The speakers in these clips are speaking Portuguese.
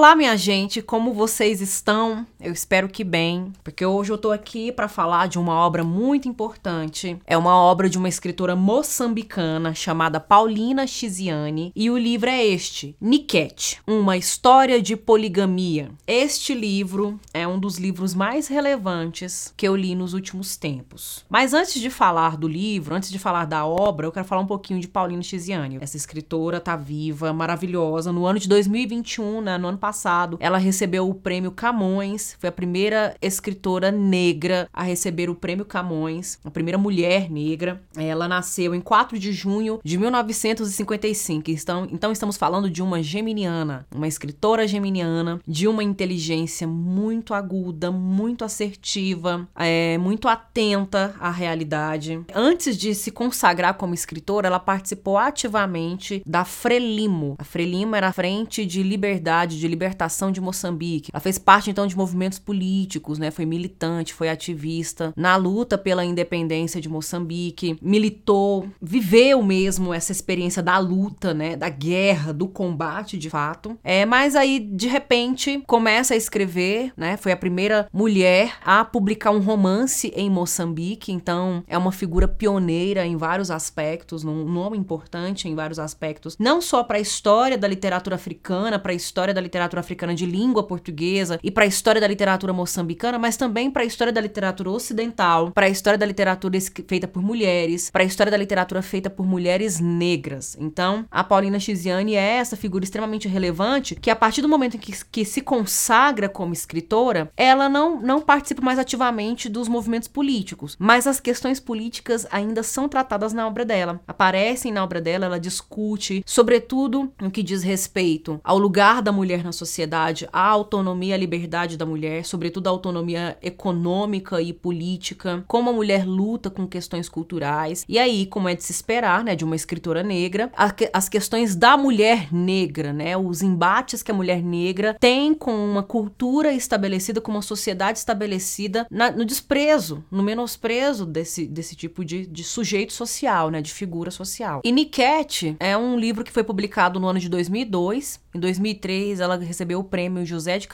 Olá, minha gente, como vocês estão? Eu espero que bem, porque hoje eu tô aqui para falar de uma obra muito importante. É uma obra de uma escritora moçambicana chamada Paulina Chiziane, e o livro é este, Niket, uma história de poligamia. Este livro é um dos livros mais relevantes que eu li nos últimos tempos. Mas antes de falar do livro, antes de falar da obra, eu quero falar um pouquinho de Paulina Chiziane. Essa escritora tá viva, maravilhosa. No ano de 2021, né, no ano passado, ela recebeu o prêmio Camões, foi a primeira escritora negra a receber o prêmio Camões, a primeira mulher negra. Ela nasceu em 4 de junho de 1955. Então, então estamos falando de uma geminiana, uma escritora geminiana, de uma inteligência muito aguda, muito assertiva, é, muito atenta à realidade. Antes de se consagrar como escritora, ela participou ativamente da Frelimo. A Frelimo era a Frente de Liberdade de libertação de Moçambique. Ela fez parte então de movimentos políticos, né? Foi militante, foi ativista na luta pela independência de Moçambique, militou, viveu mesmo essa experiência da luta, né? Da guerra, do combate de fato. É, mas aí de repente começa a escrever, né? Foi a primeira mulher a publicar um romance em Moçambique, então é uma figura pioneira em vários aspectos, um nome importante em vários aspectos, não só para a história da literatura africana, para a história da literatura literatura africana de língua portuguesa e para a história da literatura moçambicana, mas também para a história da literatura ocidental, para a história da literatura feita por mulheres, para a história da literatura feita por mulheres negras. Então, a Paulina Chiziane é essa figura extremamente relevante que a partir do momento em que, que se consagra como escritora, ela não, não participa mais ativamente dos movimentos políticos, mas as questões políticas ainda são tratadas na obra dela. Aparecem na obra dela, ela discute, sobretudo no que diz respeito ao lugar da mulher na sociedade, a autonomia e a liberdade da mulher, sobretudo a autonomia econômica e política, como a mulher luta com questões culturais. E aí, como é de se esperar, né, de uma escritora negra, as questões da mulher negra, né, os embates que a mulher negra tem com uma cultura estabelecida, com uma sociedade estabelecida na, no desprezo, no menosprezo desse, desse tipo de, de sujeito social, né, de figura social. E Niket é um livro que foi publicado no ano de 2002. Em 2003, ela recebeu o prêmio José de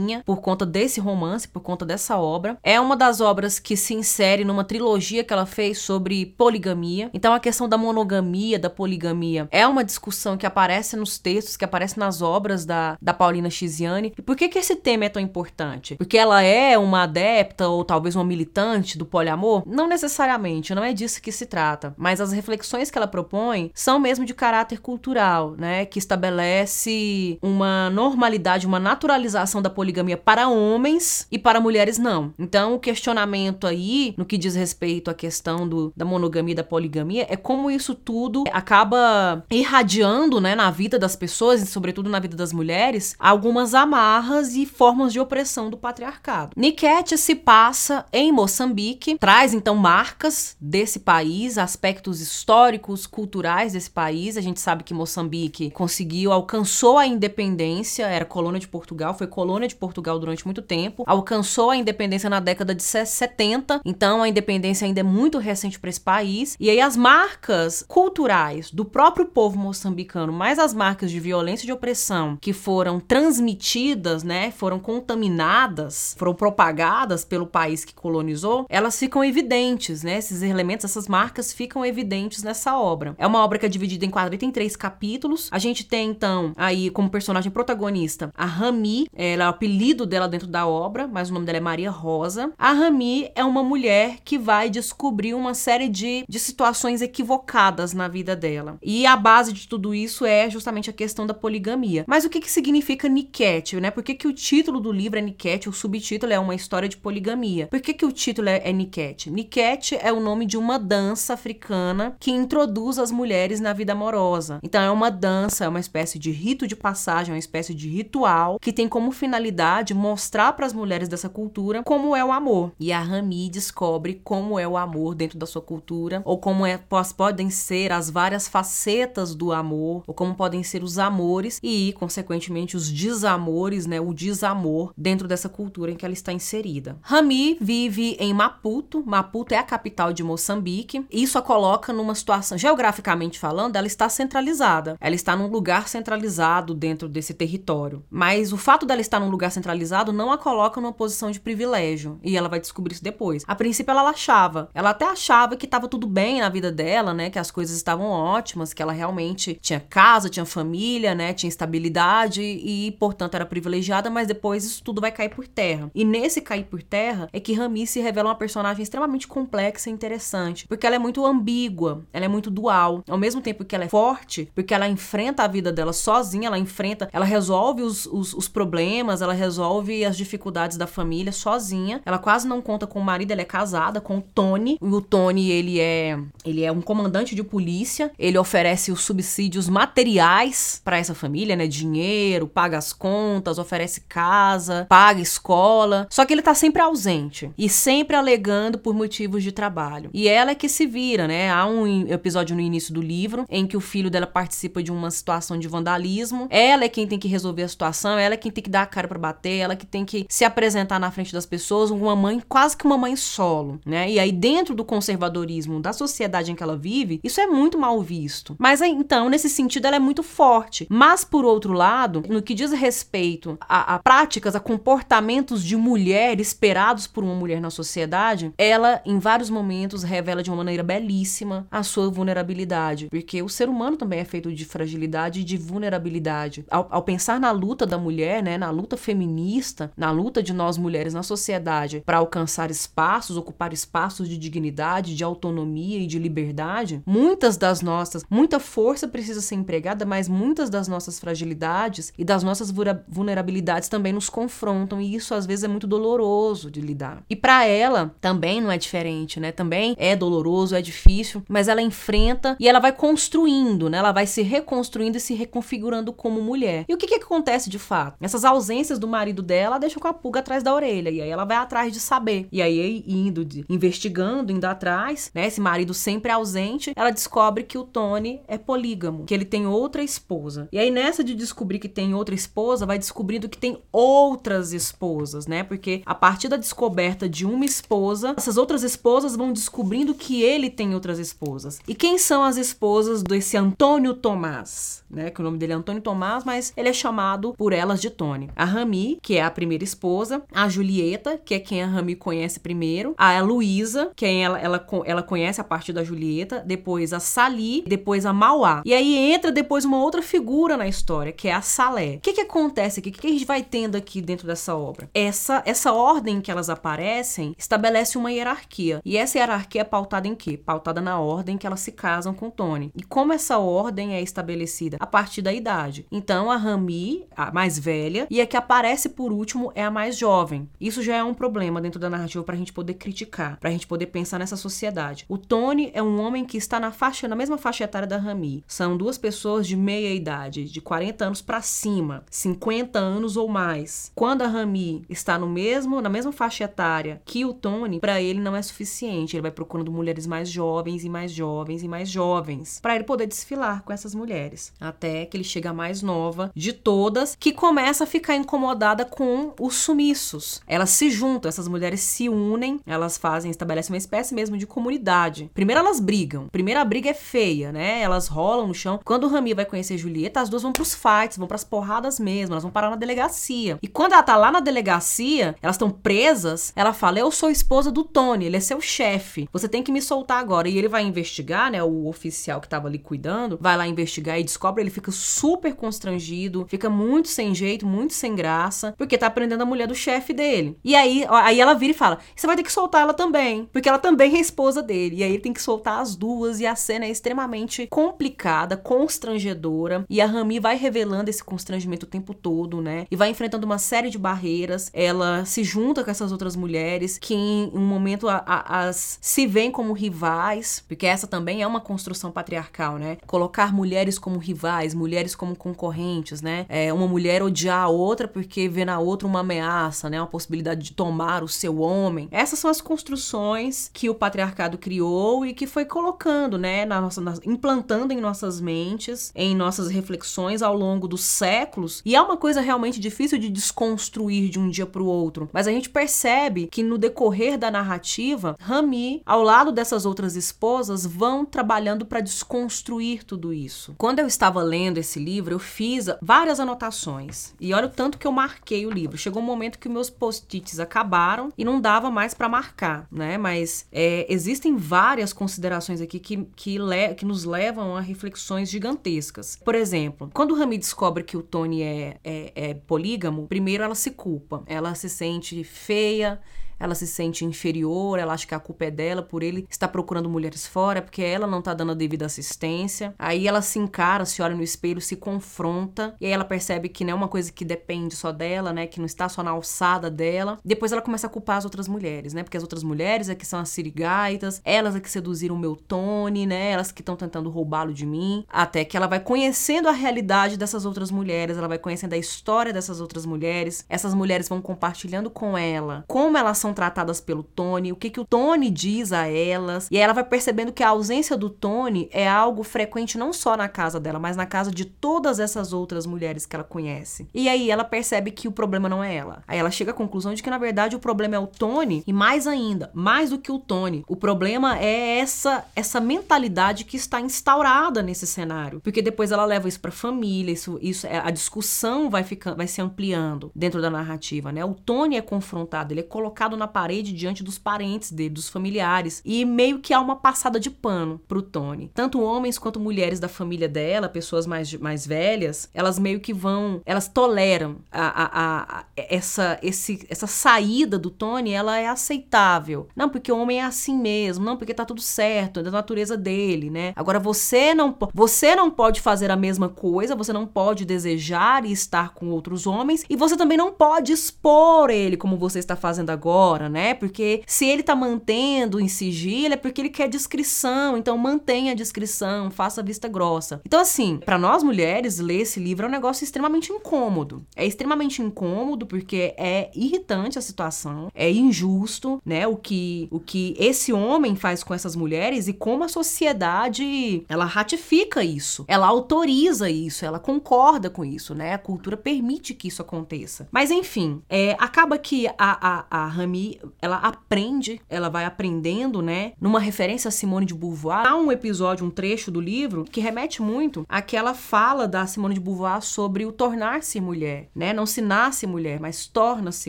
Craveirinha por conta desse romance, por conta dessa obra. É uma das obras que se insere numa trilogia que ela fez sobre poligamia. Então a questão da monogamia, da poligamia, é uma discussão que aparece nos textos, que aparece nas obras da, da Paulina Chiziane. E por que, que esse tema é tão importante? Porque ela é uma adepta ou talvez uma militante do poliamor? Não necessariamente, não é disso que se trata. Mas as reflexões que ela propõe são mesmo de caráter cultural, né? Que estabelece uma normalidade, uma naturalização da poligamia para homens e para mulheres não. Então, o questionamento aí, no que diz respeito à questão do, da monogamia e da poligamia, é como isso tudo acaba irradiando, né, na vida das pessoas e sobretudo na vida das mulheres, algumas amarras e formas de opressão do patriarcado. Niket se passa em Moçambique, traz então marcas desse país, aspectos históricos, culturais desse país. A gente sabe que Moçambique conseguiu, alcançou a independência, era colônia de Portugal, foi colônia de Portugal durante muito tempo, alcançou a independência na década de 70, então a independência ainda é muito recente para esse país. E aí as marcas culturais do próprio povo moçambicano, mais as marcas de violência e de opressão que foram transmitidas, né, foram contaminadas, foram propagadas pelo país que colonizou, elas ficam evidentes, né? Esses elementos, essas marcas ficam evidentes nessa obra. É uma obra que é dividida em 43 capítulos. A gente tem então aí como personagem protagonista, a Rami, ela apelido dela dentro da obra, mas o nome dela é Maria Rosa. A Rami é uma mulher que vai descobrir uma série de, de situações equivocadas na vida dela. E a base de tudo isso é justamente a questão da poligamia. Mas o que, que significa Niket, né? Por que, que o título do livro é Niket, o subtítulo é uma história de poligamia? Por que, que o título é, é Niket? Niket é o nome de uma dança africana que introduz as mulheres na vida amorosa. Então é uma dança, é uma espécie de rito de passagem passagem, uma espécie de ritual que tem como finalidade mostrar para as mulheres dessa cultura como é o amor. E a Rami descobre como é o amor dentro da sua cultura, ou como é, podem ser as várias facetas do amor, ou como podem ser os amores e, consequentemente, os desamores, né, o desamor dentro dessa cultura em que ela está inserida. Rami vive em Maputo. Maputo é a capital de Moçambique. Isso a coloca numa situação, geograficamente falando, ela está centralizada. Ela está num lugar centralizado dentro desse território. Mas o fato dela estar num lugar centralizado não a coloca numa posição de privilégio. E ela vai descobrir isso depois. A princípio, ela achava. Ela até achava que estava tudo bem na vida dela, né? Que as coisas estavam ótimas, que ela realmente tinha casa, tinha família, né? Tinha estabilidade e, portanto, era privilegiada, mas depois isso tudo vai cair por terra. E nesse cair por terra é que Rami se revela uma personagem extremamente complexa e interessante, porque ela é muito ambígua, ela é muito dual. Ao mesmo tempo que ela é forte, porque ela enfrenta a vida dela sozinha, ela enfrenta, ela resolve os, os, os problemas, ela resolve as dificuldades da família sozinha. Ela quase não conta com o marido, ela é casada com o Tony. E o Tony, ele é, ele é um comandante de polícia. Ele oferece os subsídios materiais para essa família, né? Dinheiro, paga as contas, oferece casa, paga escola. Só que ele tá sempre ausente e sempre alegando por motivos de trabalho. E ela é que se vira, né? Há um episódio no início do livro em que o filho dela participa de uma situação de vandalismo. Ela é quem tem que resolver a situação, ela é quem tem que dar a cara para bater, ela que tem que se apresentar na frente das pessoas, uma mãe quase que uma mãe solo, né? E aí dentro do conservadorismo da sociedade em que ela vive, isso é muito mal visto. Mas então, nesse sentido, ela é muito forte. Mas por outro lado, no que diz respeito a, a práticas, a comportamentos de mulher esperados por uma mulher na sociedade, ela em vários momentos revela de uma maneira belíssima a sua vulnerabilidade, porque o ser humano também é feito de fragilidade e de vulnerabilidade. Ao, ao pensar na luta da mulher, né, na luta feminista, na luta de nós mulheres na sociedade para alcançar espaços, ocupar espaços de dignidade, de autonomia e de liberdade, muitas das nossas, muita força precisa ser empregada, mas muitas das nossas fragilidades e das nossas vulnerabilidades também nos confrontam e isso às vezes é muito doloroso de lidar. E para ela também não é diferente, né? Também é doloroso, é difícil, mas ela enfrenta e ela vai construindo, né? Ela vai se reconstruindo e se reconfigurando como mulher. E o que que acontece de fato? Essas ausências do marido dela deixam com a pulga atrás da orelha e aí ela vai atrás de saber. E aí indo de, investigando, indo atrás, né? Esse marido sempre ausente, ela descobre que o Tony é polígamo, que ele tem outra esposa. E aí nessa de descobrir que tem outra esposa, vai descobrindo que tem outras esposas, né? Porque a partir da descoberta de uma esposa, essas outras esposas vão descobrindo que ele tem outras esposas. E quem são as esposas desse Antônio Tomás, né? Que o nome dele é Antônio Tomás, mas ele é chamado por elas de Tony. A Rami, que é a primeira esposa, a Julieta, que é quem a Rami conhece primeiro, a Luísa, quem ela, ela, ela conhece a partir da Julieta, depois a Sali, depois a Mauá. E aí entra depois uma outra figura na história, que é a Salé. O que que acontece aqui? O que, que a gente vai tendo aqui dentro dessa obra? Essa, essa ordem que elas aparecem estabelece uma hierarquia. E essa hierarquia é pautada em quê? Pautada na ordem que elas se casam com Tony. E como essa ordem é estabelecida? A partir da idade. Então a Rami, a mais velha, e a que aparece por último é a mais jovem. Isso já é um problema dentro da narrativa para a gente poder criticar, para a gente poder pensar nessa sociedade. O Tony é um homem que está na faixa, na mesma faixa etária da Rami. São duas pessoas de meia idade, de 40 anos para cima, 50 anos ou mais. Quando a Rami está no mesmo, na mesma faixa etária que o Tony, para ele não é suficiente. Ele vai procurando mulheres mais jovens e mais jovens e mais jovens, para ele poder desfilar com essas mulheres, até que ele chega a mais nova de todas, que começa a ficar incomodada com os sumiços. Elas se juntam, essas mulheres se unem, elas fazem, estabelecem uma espécie mesmo de comunidade. Primeiro elas brigam. Primeiro a briga é feia, né? Elas rolam no chão. Quando o Rami vai conhecer Julieta, as duas vão pros fights, vão pras porradas mesmo, elas vão parar na delegacia. E quando ela tá lá na delegacia, elas estão presas, ela fala: "Eu sou esposa do Tony, ele é seu chefe. Você tem que me soltar agora". E ele vai investigar, né, o oficial que tava ali cuidando, vai lá investigar e descobre, ele fica super constrangido, fica muito sem jeito, muito sem graça, porque tá prendendo a mulher do chefe dele. E aí, aí ela vira e fala: "Você vai ter que soltar ela também, porque ela também é esposa dele". E aí ele tem que soltar as duas e a cena é extremamente complicada, constrangedora, e a Rami vai revelando esse constrangimento o tempo todo, né? E vai enfrentando uma série de barreiras. Ela se junta com essas outras mulheres que em um momento a, a, as se veem como rivais, porque essa também é uma construção patriarcal, né? Colocar mulheres como rivais, mulheres como concorrentes, né? É, uma mulher odiar a outra porque vê na outra uma ameaça, né? Uma possibilidade de tomar o seu homem. Essas são as construções que o patriarcado criou e que foi colocando, né? Na nossa, na, implantando em nossas mentes, em nossas reflexões ao longo dos séculos. E é uma coisa realmente difícil de desconstruir de um dia para o outro. Mas a gente percebe que no decorrer da narrativa, Rami, ao lado dessas outras esposas, vão trabalhando para desconstruir tudo isso. Quando eu estava lendo esse livro, eu fiz várias anotações. E olha o tanto que eu marquei o livro. Chegou um momento que meus post-its acabaram e não dava mais para marcar, né? Mas é, existem várias considerações aqui que, que, le que nos levam a reflexões gigantescas. Por exemplo, quando Rami descobre que o Tony é, é, é polígamo, primeiro ela se culpa. Ela se sente feia, ela se sente inferior, ela acha que a culpa é dela por ele estar procurando mulheres fora, porque ela não tá dando a devida assistência. Aí ela se encara, se olha no espelho, se confronta, e aí ela percebe que não é uma coisa que depende só dela, né? Que não está só na alçada dela. Depois ela começa a culpar as outras mulheres, né? Porque as outras mulheres é que são as sirigaitas, elas é que seduziram o meu Tony, né? Elas que estão tentando roubá-lo de mim. Até que ela vai conhecendo a realidade dessas outras mulheres, ela vai conhecendo a história dessas outras mulheres. Essas mulheres vão compartilhando com ela como elas são são tratadas pelo Tony, o que, que o Tony diz a elas. E aí ela vai percebendo que a ausência do Tony é algo frequente não só na casa dela, mas na casa de todas essas outras mulheres que ela conhece. E aí ela percebe que o problema não é ela. Aí ela chega à conclusão de que na verdade o problema é o Tony e mais ainda, mais do que o Tony, o problema é essa essa mentalidade que está instaurada nesse cenário, porque depois ela leva isso para família, isso isso é, a discussão vai ficando vai se ampliando dentro da narrativa, né? O Tony é confrontado, ele é colocado na parede diante dos parentes dele, dos familiares. E meio que há uma passada de pano pro Tony. Tanto homens quanto mulheres da família dela, pessoas mais, mais velhas, elas meio que vão, elas toleram a, a, a, essa, esse, essa saída do Tony, ela é aceitável. Não, porque o homem é assim mesmo, não, porque tá tudo certo, é da natureza dele, né? Agora você não, você não pode fazer a mesma coisa, você não pode desejar e estar com outros homens, e você também não pode expor ele como você está fazendo agora né? Porque se ele tá mantendo em sigilo é porque ele quer discrição, então mantenha a discrição, faça vista grossa. Então assim, para nós mulheres ler esse livro é um negócio extremamente incômodo. É extremamente incômodo porque é irritante a situação, é injusto, né? O que o que esse homem faz com essas mulheres e como a sociedade ela ratifica isso, ela autoriza isso, ela concorda com isso, né? A cultura permite que isso aconteça. Mas enfim, é, acaba que a, a, a Rami ela aprende, ela vai aprendendo, né? Numa referência a Simone de Beauvoir, há um episódio, um trecho do livro que remete muito àquela fala da Simone de Beauvoir sobre o tornar-se mulher, né? Não se nasce mulher, mas torna-se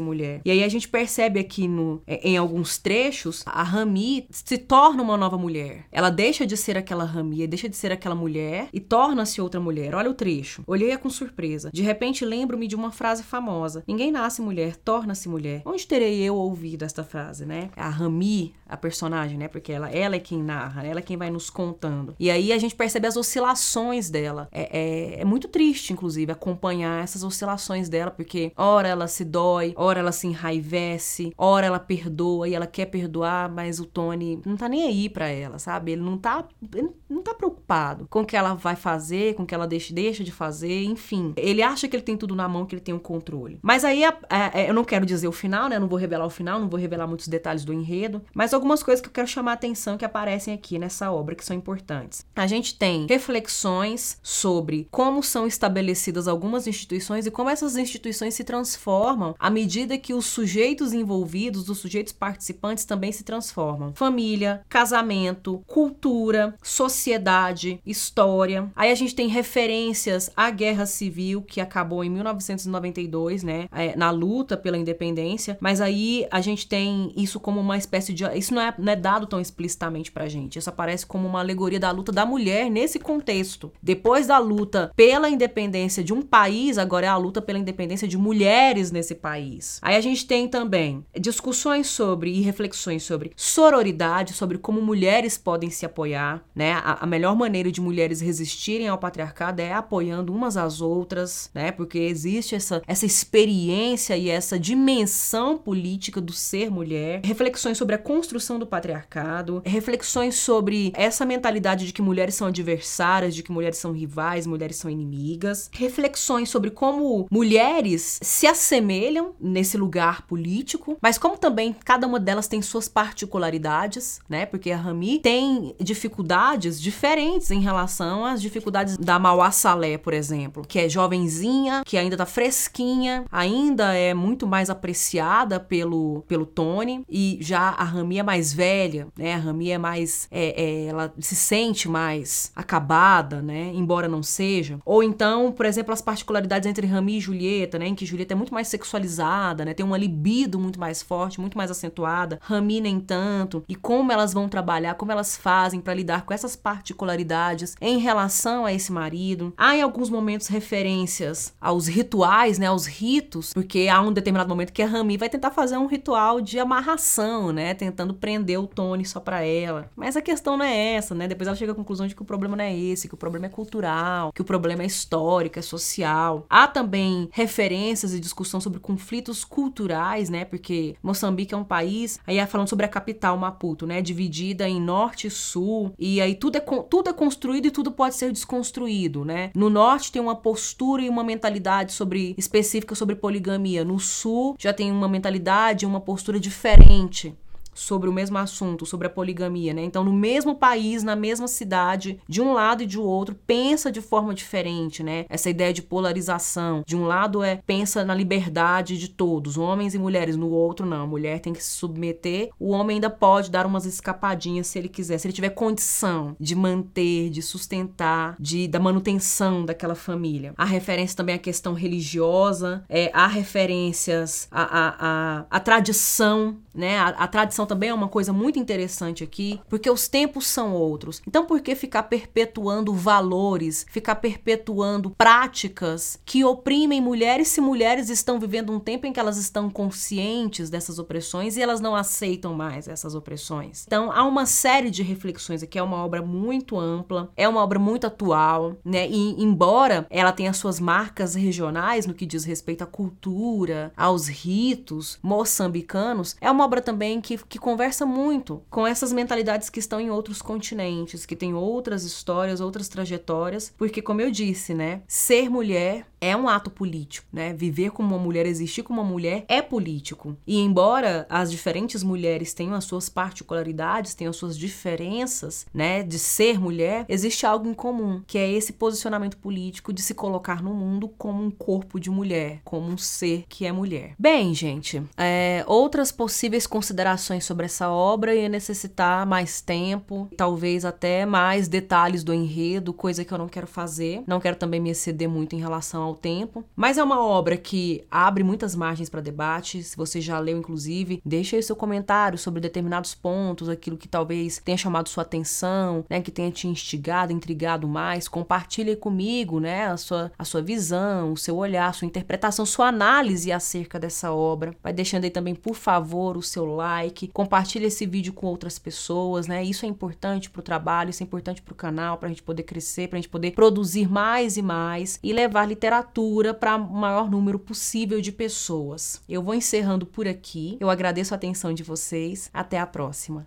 mulher. E aí a gente percebe aqui no, é, em alguns trechos, a Rami se torna uma nova mulher. Ela deixa de ser aquela Rami, deixa de ser aquela mulher e torna-se outra mulher. Olha o trecho. Olhei-a com surpresa. De repente lembro-me de uma frase famosa: Ninguém nasce mulher, torna-se mulher. Onde terei eu ouvido ouvido esta frase, né? A Rami, a personagem, né? Porque ela, ela é quem narra, ela é quem vai nos contando. E aí a gente percebe as oscilações dela. É, é, é muito triste, inclusive, acompanhar essas oscilações dela, porque ora ela se dói, ora ela se enraivece, ora ela perdoa e ela quer perdoar, mas o Tony não tá nem aí para ela, sabe? Ele não tá, ele não tá preocupado com o que ela vai fazer, com o que ela deixa, deixa de fazer, enfim. Ele acha que ele tem tudo na mão, que ele tem o um controle. Mas aí a, a, a, eu não quero dizer o final, né? Eu não vou revelar o final final, não vou revelar muitos detalhes do enredo, mas algumas coisas que eu quero chamar a atenção que aparecem aqui nessa obra que são importantes. A gente tem reflexões sobre como são estabelecidas algumas instituições e como essas instituições se transformam à medida que os sujeitos envolvidos, os sujeitos participantes também se transformam. Família, casamento, cultura, sociedade, história. Aí a gente tem referências à guerra civil que acabou em 1992, né, é, na luta pela independência, mas aí a gente tem isso como uma espécie de. Isso não é, não é dado tão explicitamente pra gente. Isso aparece como uma alegoria da luta da mulher nesse contexto. Depois da luta pela independência de um país, agora é a luta pela independência de mulheres nesse país. Aí a gente tem também discussões sobre e reflexões sobre sororidade, sobre como mulheres podem se apoiar, né? A, a melhor maneira de mulheres resistirem ao patriarcado é apoiando umas às outras, né? Porque existe essa, essa experiência e essa dimensão política do ser mulher, reflexões sobre a construção do patriarcado, reflexões sobre essa mentalidade de que mulheres são adversárias, de que mulheres são rivais, mulheres são inimigas, reflexões sobre como mulheres se assemelham nesse lugar político, mas como também cada uma delas tem suas particularidades, né? Porque a Rami tem dificuldades diferentes em relação às dificuldades da Mauá Salé, por exemplo, que é jovenzinha, que ainda tá fresquinha, ainda é muito mais apreciada pelo, pelo Tony, e já a Rami é mais velha, né? A Rami é mais. É, é, ela se sente mais acabada, né? Embora não seja. Ou então, por exemplo, as particularidades entre Rami e Julieta, né? Em que Julieta é muito mais sexualizada, né? Tem uma libido muito mais forte, muito mais acentuada. Rami nem tanto. E como elas vão trabalhar, como elas fazem para lidar com essas particularidades em relação a esse marido. Há em alguns momentos referências aos rituais, né? Aos ritos, porque há um determinado momento que a Rami vai tentar fazer um ritual de amarração, né? Tentando prender o Tony só para ela. Mas a questão não é essa, né? Depois ela chega à conclusão de que o problema não é esse, que o problema é cultural, que o problema é histórico, é social. Há também referências e discussão sobre conflitos culturais, né? Porque Moçambique é um país, aí é falando sobre a capital, Maputo, né? Dividida em norte e sul, e aí tudo é, tudo é construído e tudo pode ser desconstruído, né? No norte tem uma postura e uma mentalidade sobre específica sobre poligamia. No sul já tem uma mentalidade e uma postura diferente sobre o mesmo assunto, sobre a poligamia, né? Então, no mesmo país, na mesma cidade, de um lado e de outro, pensa de forma diferente, né? Essa ideia de polarização. De um lado é pensa na liberdade de todos, homens e mulheres, no outro não, a mulher tem que se submeter. O homem ainda pode dar umas escapadinhas se ele quiser, se ele tiver condição de manter, de sustentar, de da manutenção daquela família. Há referência também à questão religiosa, é, há referências à, à, à, à tradição, né? A, a tradição também é uma coisa muito interessante aqui, porque os tempos são outros. Então, por que ficar perpetuando valores, ficar perpetuando práticas que oprimem mulheres se mulheres estão vivendo um tempo em que elas estão conscientes dessas opressões e elas não aceitam mais essas opressões? Então, há uma série de reflexões aqui, é uma obra muito ampla, é uma obra muito atual, né? E embora ela tenha suas marcas regionais no que diz respeito à cultura, aos ritos moçambicanos, é uma obra também que, que conversa muito com essas mentalidades que estão em outros continentes, que têm outras histórias, outras trajetórias, porque como eu disse, né, ser mulher é um ato político, né? Viver como uma mulher, existir como uma mulher é político. E embora as diferentes mulheres tenham as suas particularidades, tenham as suas diferenças, né, de ser mulher, existe algo em comum, que é esse posicionamento político de se colocar no mundo como um corpo de mulher, como um ser que é mulher. Bem, gente, é, outras possíveis considerações sobre essa obra ia necessitar mais tempo, talvez até mais detalhes do enredo, coisa que eu não quero fazer. Não quero também me exceder muito em relação ao tempo, mas é uma obra que abre muitas margens para debate. Se você já leu, inclusive, deixe aí seu comentário sobre determinados pontos, aquilo que talvez tenha chamado sua atenção, né, que tenha te instigado, intrigado mais. Compartilhe comigo, né, a sua, a sua visão, o seu olhar, a sua interpretação, sua análise acerca dessa obra. Vai deixando aí também, por favor, o seu like, compartilhe esse vídeo com outras pessoas, né? Isso é importante para o trabalho, isso é importante para o canal, para a gente poder crescer, para a gente poder produzir mais e mais e levar literatura para o maior número possível de pessoas. Eu vou encerrando por aqui. Eu agradeço a atenção de vocês. Até a próxima.